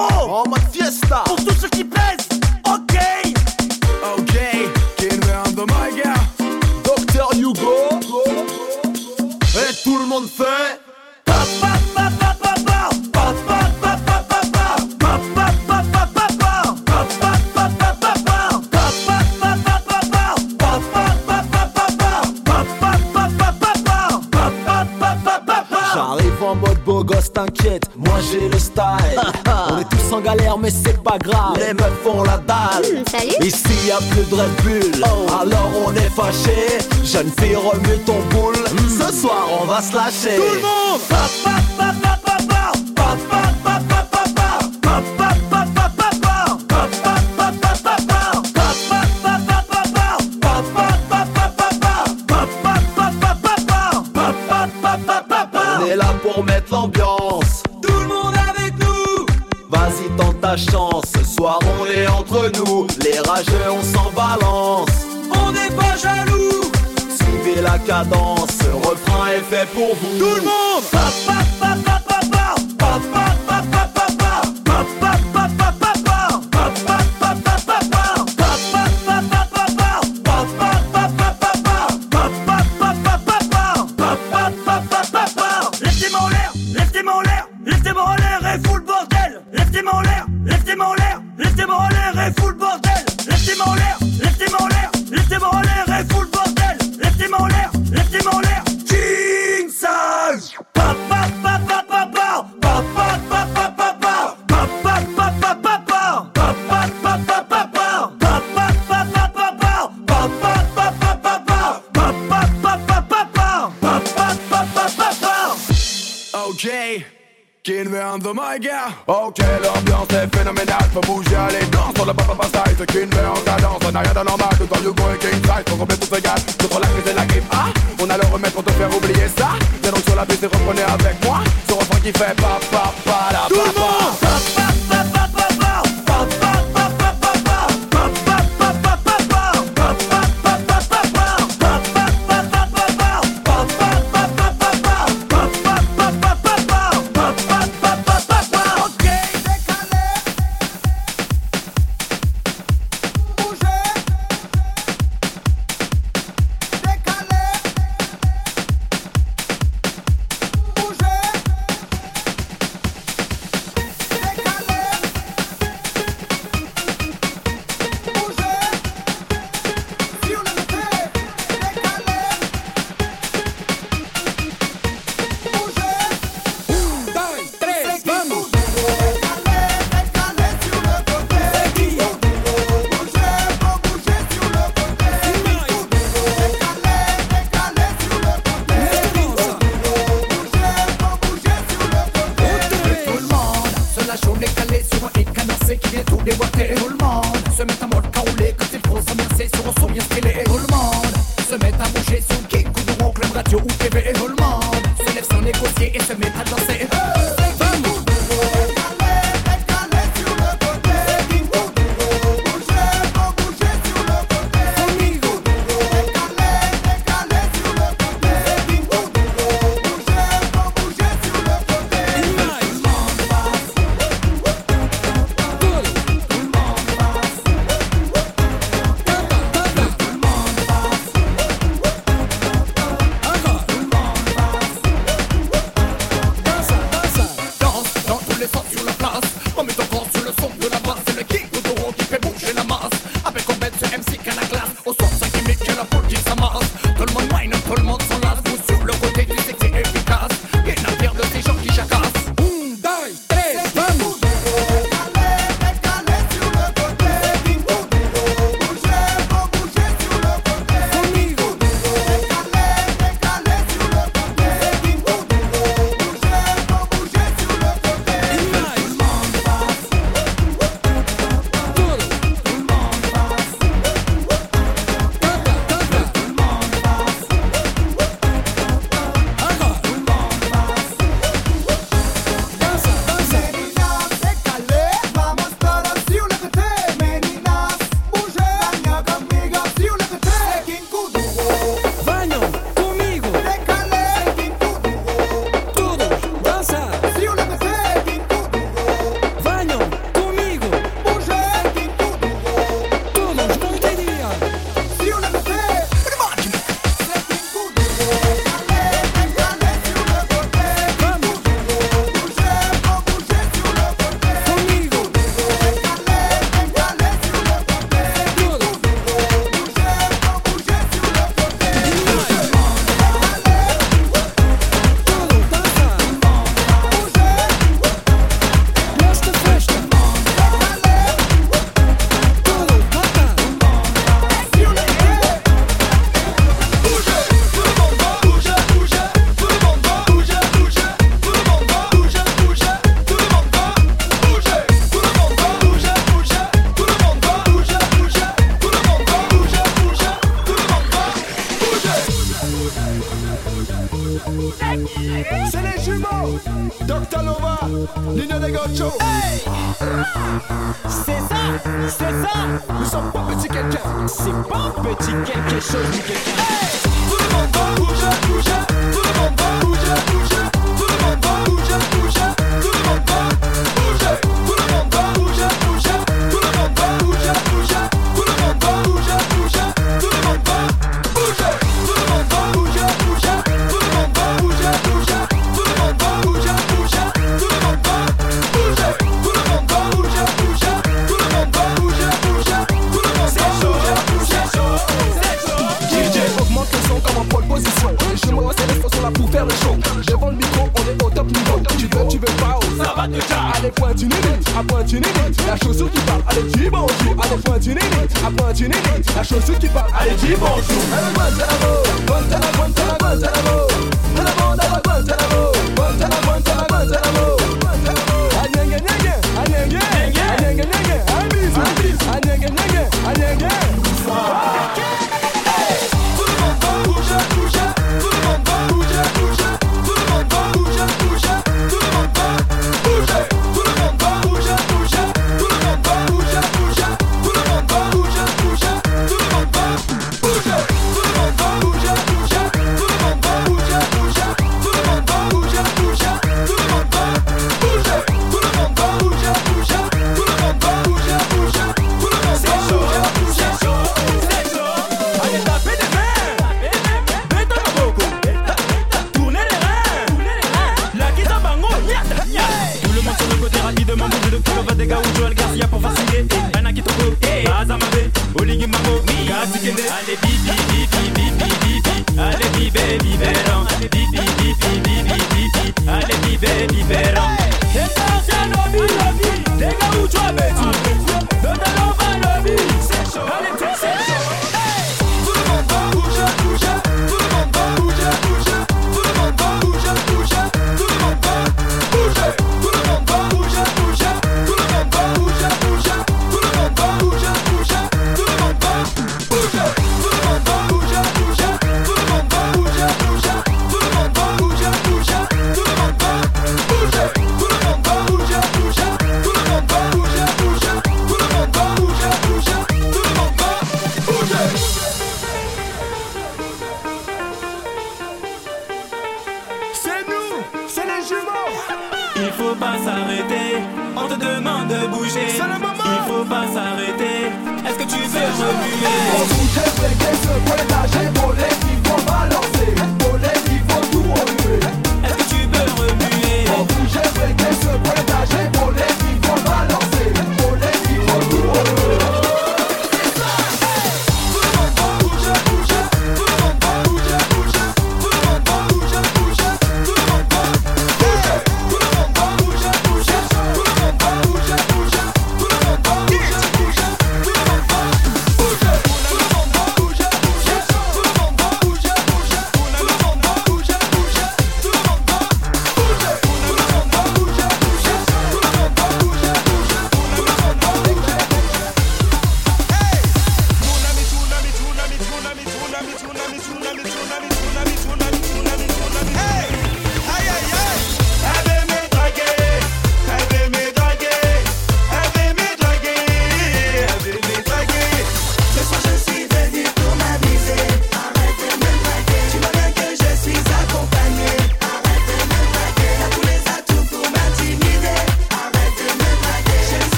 Oh, En mode fiesta. Pour tous ceux qui pèsent jeune fille, remets ton boule. Mmh. Ce soir, on va se lâcher. Tout le monde! Papa ok Qui veut un de Ok, l'ambiance est phénoménale. Faut bouger les gants sur le papa style qui ne veut en cadence On n'a rien de normal. Tout en Hugo et King Size. Faut qu'on tout se gâte Contre la crise et la grippe. Ah, on a le remède pour te faire oublier ça. Viens donc sur la piste et reprenez avec moi. Ce refrain qui fait pa pa pa la pa pa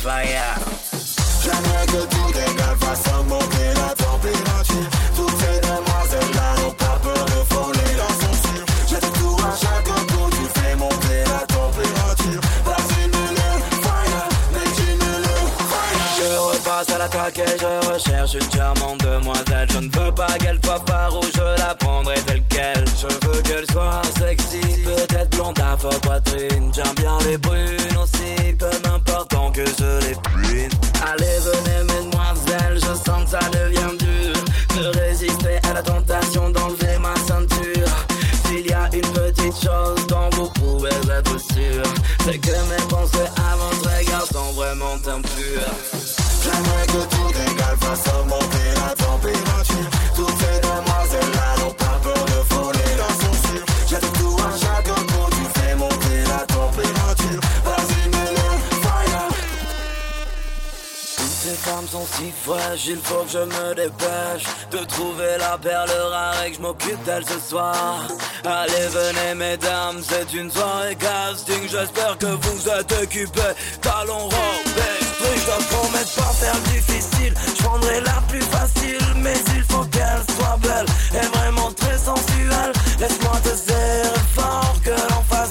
fire. l'hôtel ce soir. Allez, venez, mesdames, c'est une soirée casting. J'espère que vous êtes occupés. Talons robes, truc, je dois promettre pas faire difficile. Je prendrai la plus facile, mais il faut qu'elle soit belle et vraiment très sensuelle. Laisse-moi te serrer fort que l'on fasse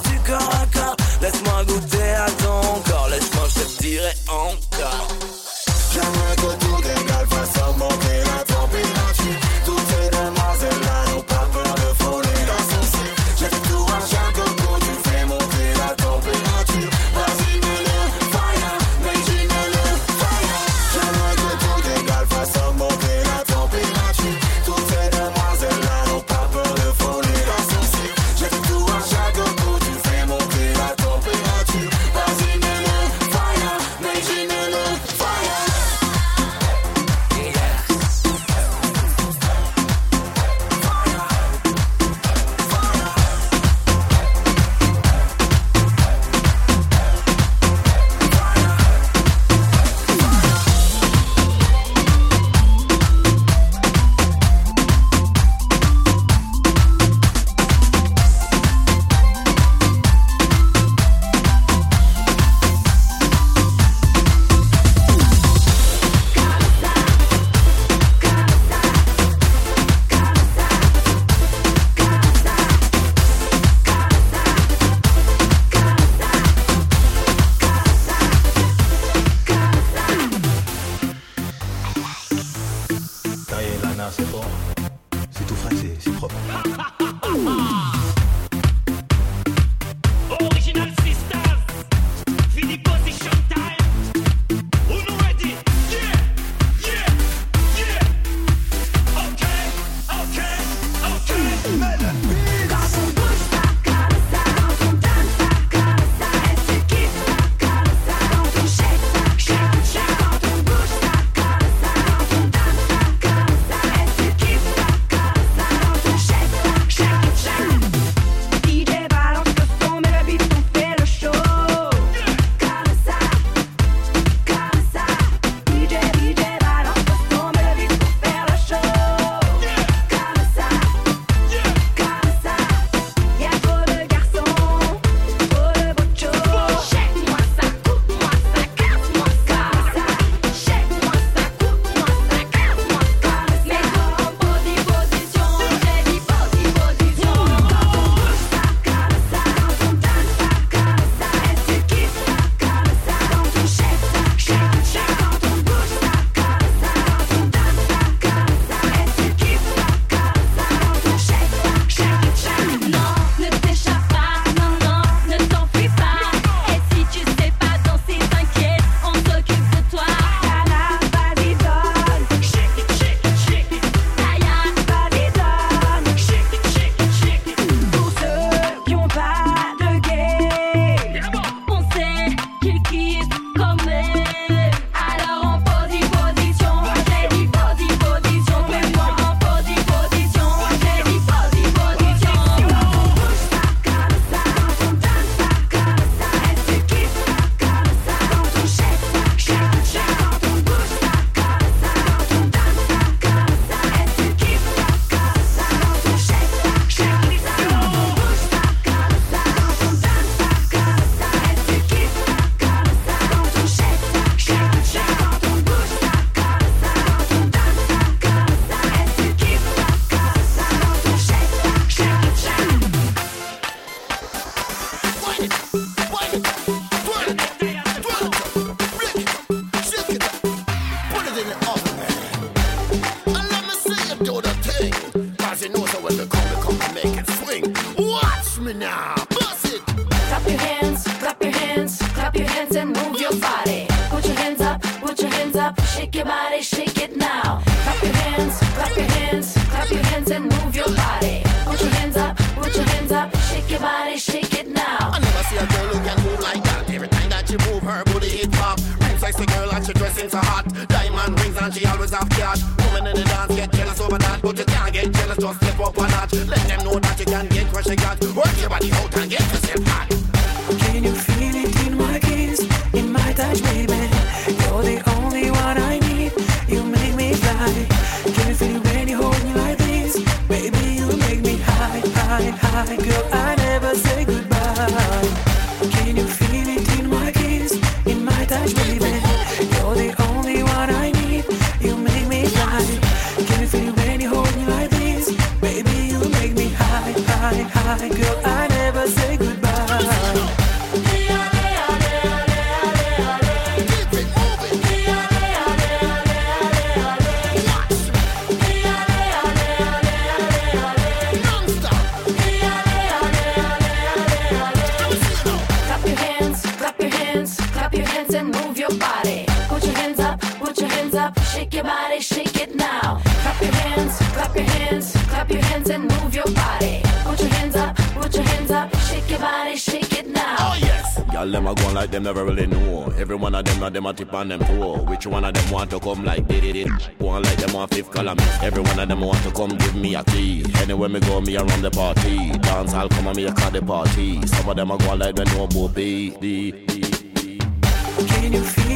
up, shake your body, shake it now. Clap your hands, clap your hands, clap your hands and move your body. Put your hands up, put your hands up, shake your body, shake it now. Oh yes. Y'all them a go on like them never really know. Every one of them, now them a tip on them toe. Which one of them want to come like did it? Go on like them on fifth column. Every one of them want to come give me a key. Anywhere me go, me around the party. Dance, I'll come and me a call the party. Some of them a go on like them no booby. The, the, the. Can you feel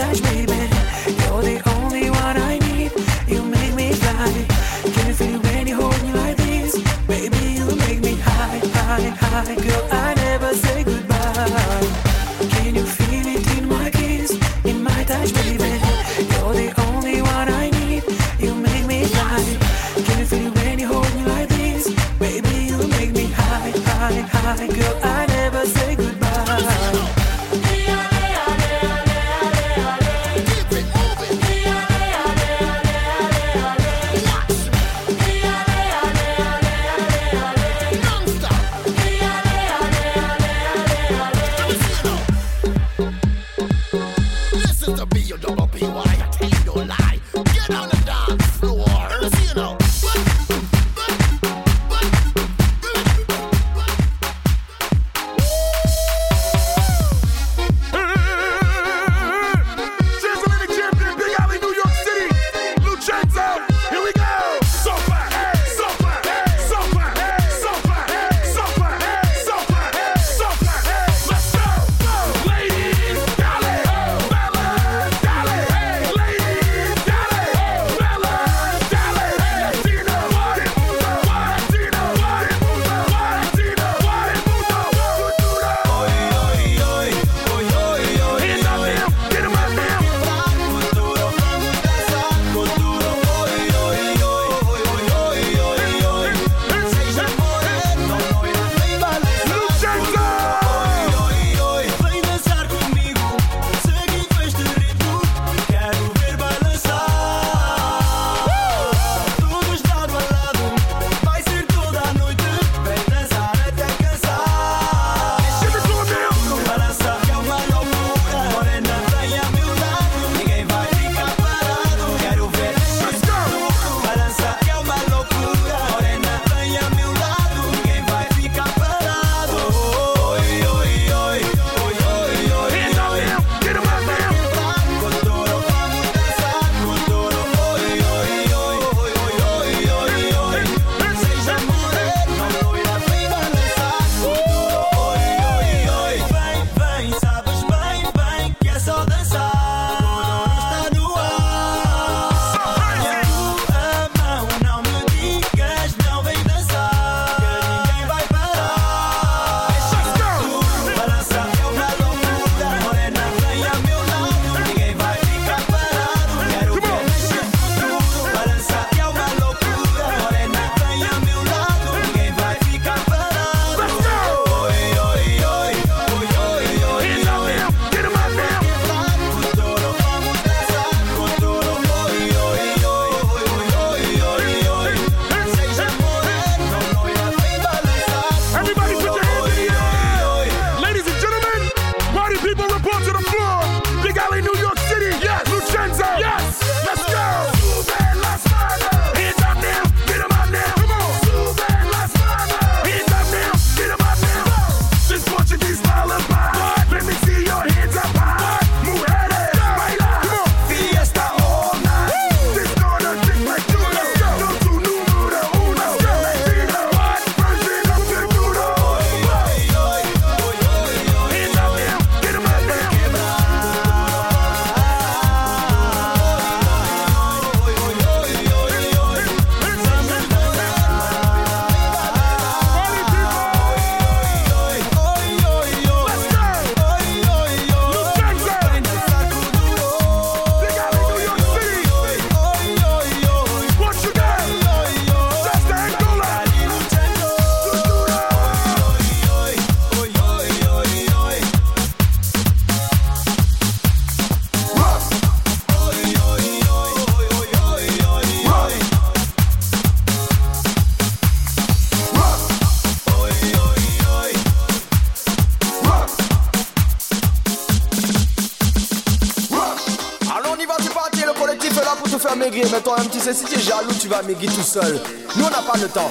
touch, baby? You're the only one I need. You make me fly. Can you feel when you hold me like this? Baby, you make me high, high, high. Girl, I never say goodbye. Can you feel it in my kiss, in my touch, baby? You're the only one I need. You make me fly. Can you feel when you hold me like this? Baby, you make me high, high, high. Girl, maigrir tout seul. Nous, on n'a pas le temps.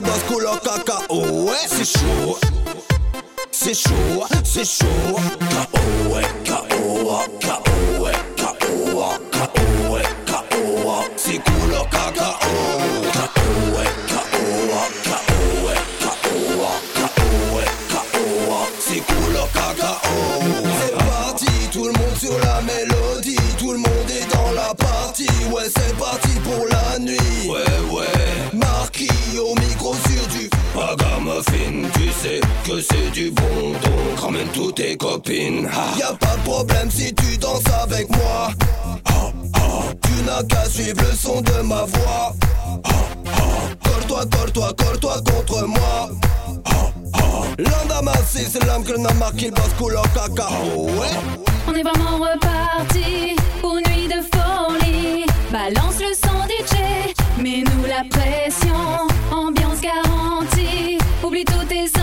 Que l'on a marqué le boss couleur ouais, c'est chaud. C'est chaud, c'est chaud. K.O. K.O. K.O. K.O. K.O. K.O. C'est parti, tout le monde sur la mélodie. Tout le monde est dans la partie. Ouais, c'est parti Tu sais que c'est du bon donc ramène toutes tes copines. Ah. Y a pas de problème si tu danses avec moi. Tu n'as qu'à suivre le son de ma voix. Colle-toi, colle-toi, colle-toi contre moi. L'âme d'Amassé, c'est l'âme que l'on a marqué le couleur caca. Oh. On est vraiment reparti pour nuit de folie. Balance le son DJ, mets-nous la pression. Ambiance garantie, oublie tous tes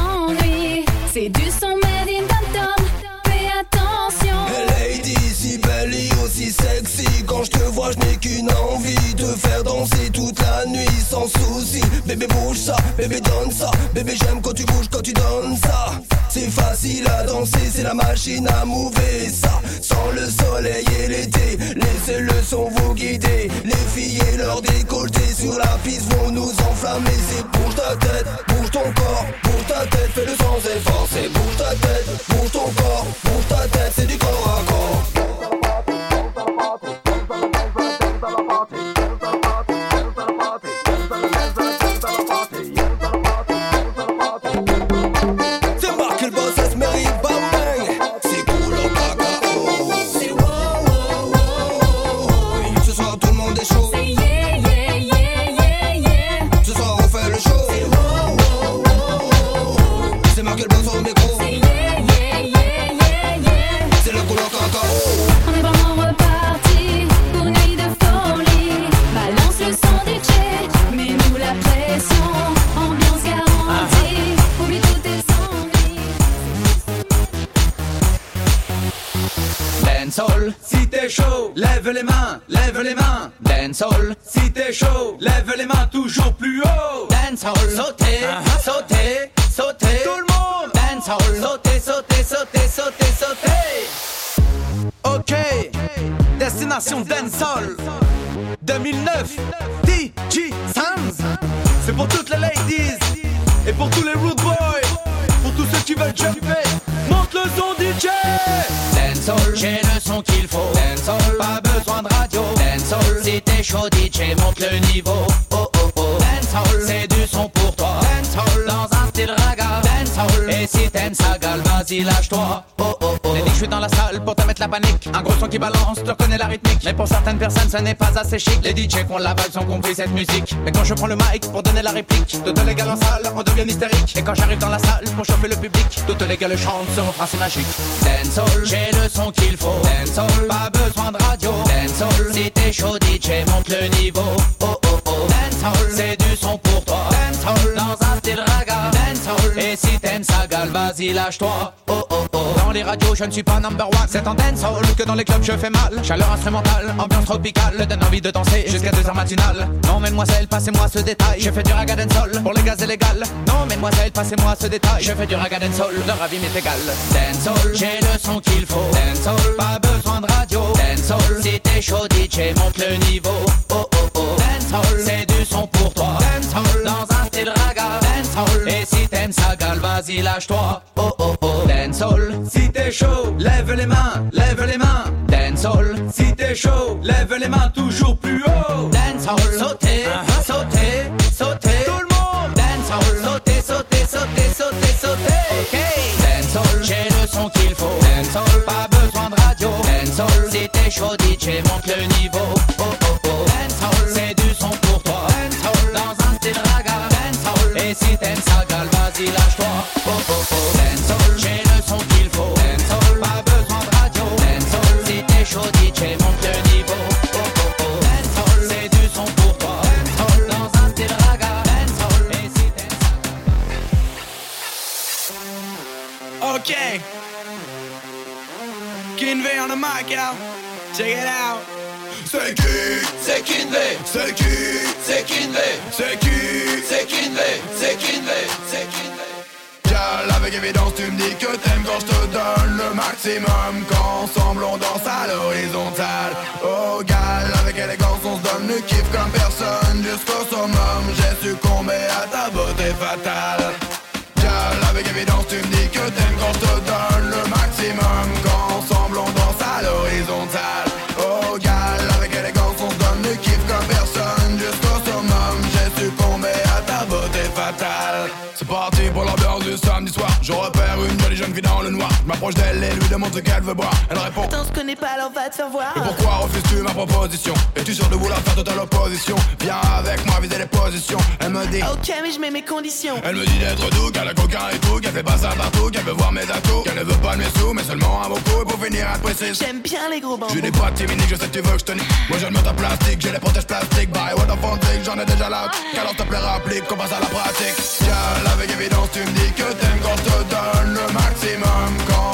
faire danser toute la nuit sans souci. Bébé bouge ça, bébé donne ça. Bébé j'aime quand tu bouges, quand tu donnes ça. C'est facile à danser, c'est la machine à mouver ça. Sans le soleil et l'été Laissez le son vous guider Les filles et leur décolleté Sur la piste vont nous enflammer. C'est bouge ta tête, bouge ton corps Bouge ta tête, fais le sans effort. C'est bouge ta tête, bouge ton corps Bouge ta tête, c'est du corps à corps Dancehall, si t'es chaud, lève les mains, lève les mains. Dancehall, si t'es chaud, lève les mains toujours plus haut. Dancehall, sautez, sautez, sautez. Tout le monde. Dancehall, sautez, sautez, sautez, sautez, sautez. Ok, destination Dancehall 2009, DJ Sams. C'est pour toutes les ladies et pour tous les rude boys, pour tous ceux qui veulent jumper. Monte le son DJ. Dancehall, son qu'il faut. Dancehall, pas besoin de radio. Dancehall, si t'es chaud DJ, monte le niveau. Oh oh oh. Dancehall, c'est du son pour toi. Dancehall, dans un style raga. Dancehall, et si t'aimes ça, gal, vas-y lâche-toi. Oh oh oh. Les je suis dans la salle pour te mettre la panique. Un gros son qui balance, tu reconnais la rythmique. Mais pour certaines personnes, ce n'est pas assez chic. Les DJ qu'on la vibe ont compris cette musique. Mais quand je prends le mic pour donner la réplique, toutes les gars en salle, on devient hystérique. Et quand j'arrive dans la salle pour chauffer le public, toutes les gars le chantent sur mon français magique. Dancehall, j'ai le son qu'il faut. Dancehall, pas besoin de radio. Dancehall, si t'es chaud, DJ, monte le niveau. Oh oh oh. Dancehall, c'est du son pour toi. Dancehall, dans un style raga. Dancehall, et si t'aimes ça, gal, vas-y lâche-toi. Oh oh oh. Dans les radios, je ne suis pas number one. C'est en dancehall que dans les clubs je fais mal. Chaleur instrumentale, ambiance tropicale, donne envie de danser jusqu'à 2h matinale. Non, mademoiselle, passez-moi ce détail. Je fais du raga dancehall pour les gaz illégal. Non, mademoiselle, passez-moi ce détail. Je fais du raga dancehall, leur avis m'est égal. Dancehall, j'ai le son qu'il faut. Dancehall, pas besoin de radio. Dancehall, si t'es chaud, DJ, monte le niveau. Oh oh. Dancehall, c'est du son pour toi. Dancehall, dans un style raga. Dancehall, et si t'aimes ça, gal, vas-y lâche-toi. Oh oh oh. Dancehall, si t'es chaud, lève les mains, lève les mains. Dancehall, si t'es chaud, lève les mains toujours plus haut. Dancehall, sautez, sautez, sautez. Tout le monde. Dancehall, sautez, sautez, sautez, sautez, sautez. Ok. Dancehall, j'ai le son qu'il faut. Dancehall, pas besoin de radio. Dancehall, si t'es chaud, Kinley C'est qui? C'est Kinley C'est qui? C'est Kinley C'est Kinley C'est Kinley. Avec évidence tu me dis que t'aimes quand je te donne le maximum Qu'ensemble on danse à l'horizontale. Oh, gal avec élégance on se donne le kiff comme personne Jusqu'au summum. J'ai succombé à ta beauté fatale. Une jolie jeune fille dans m'approche d'elle et lui demande ce qu'elle veut boire. Elle répond. Attends, je connais pas, alors va te faire voir. et pourquoi refuses-tu ma proposition? Es-tu sûr de vouloir faire totale opposition Viens avec moi viser les positions. Elle me dit. Ok, mais je mets mes conditions. Elle me dit d'être doux, qu'elle a coquin et tout Qu'elle fait pas ça partout, qu'elle veut voir mes atouts Qu'elle ne veut pas de mes sous, mais seulement un beaucoup Et pour finir elle précise. J'aime bien les gros bambous. Je n'ai pas de timide, je sais que tu veux que je te nique. Moi je ne me tape plastique, j'ai les protèges plastiques. Bye, what the fuck, j'en ai déjà là Qu'alors te plaît rapplique, qu'on passe à la pratique. Gal, avec évidence tu me dis que t'aimes quand je te donne le maximum. Quand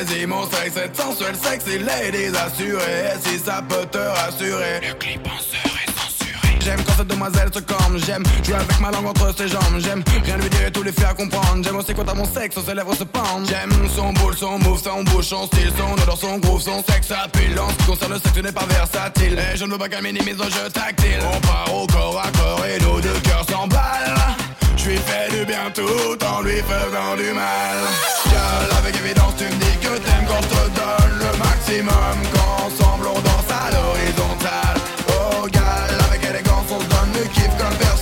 Mon sexe, cette sensuelle sexy lady assurée Et si ça peut te rassurer, le clip en serait censuré. J'aime quand cette demoiselle se corne, j'aime jouer avec ma langue entre ses jambes. J'aime rien lui dire et tout lui faire comprendre. J'aime aussi quand à mon sexe, ses lèvres se pendent. J'aime son boule, son move, son bouche, son style, son odeur, son groove, son sexe appelant Ce qui concerne le sexe, tu n'es pas versatile. Et je ne veux pas qu'elle minimise le jeu tactile. On part au corps à corps et nos deux cœurs s'emballent. Je lui fais du bien tout en lui faisant du mal. Gal, avec évidence tu me dis que t'aimes quand je te donne le maximum Quand ensemble on danse à l'horizontale. Oh gal, avec élégance on se donne le kiff comme personne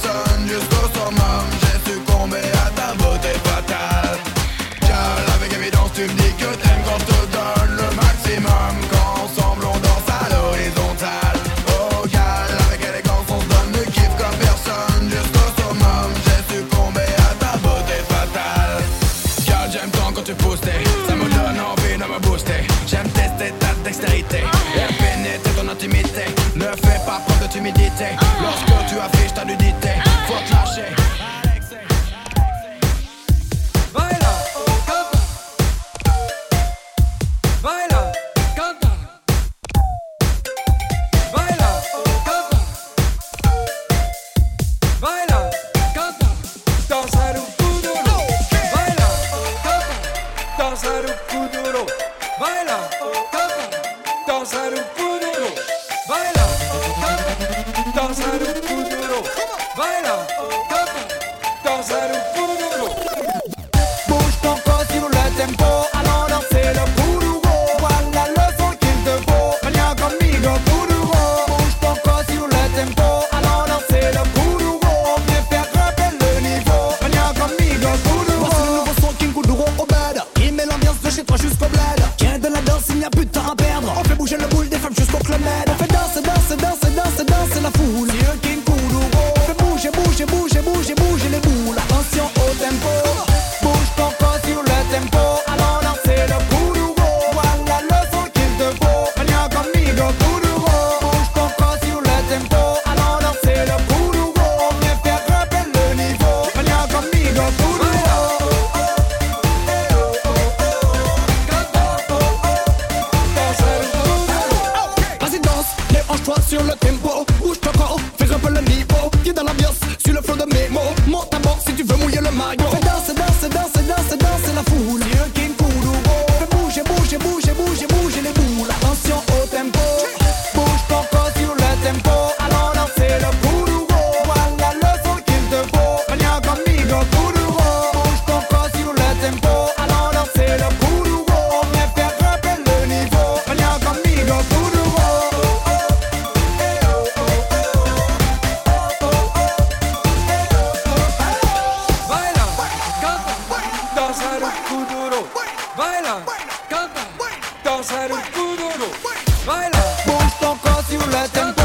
pas preuve Baila, Bouge ton corps sur le tempo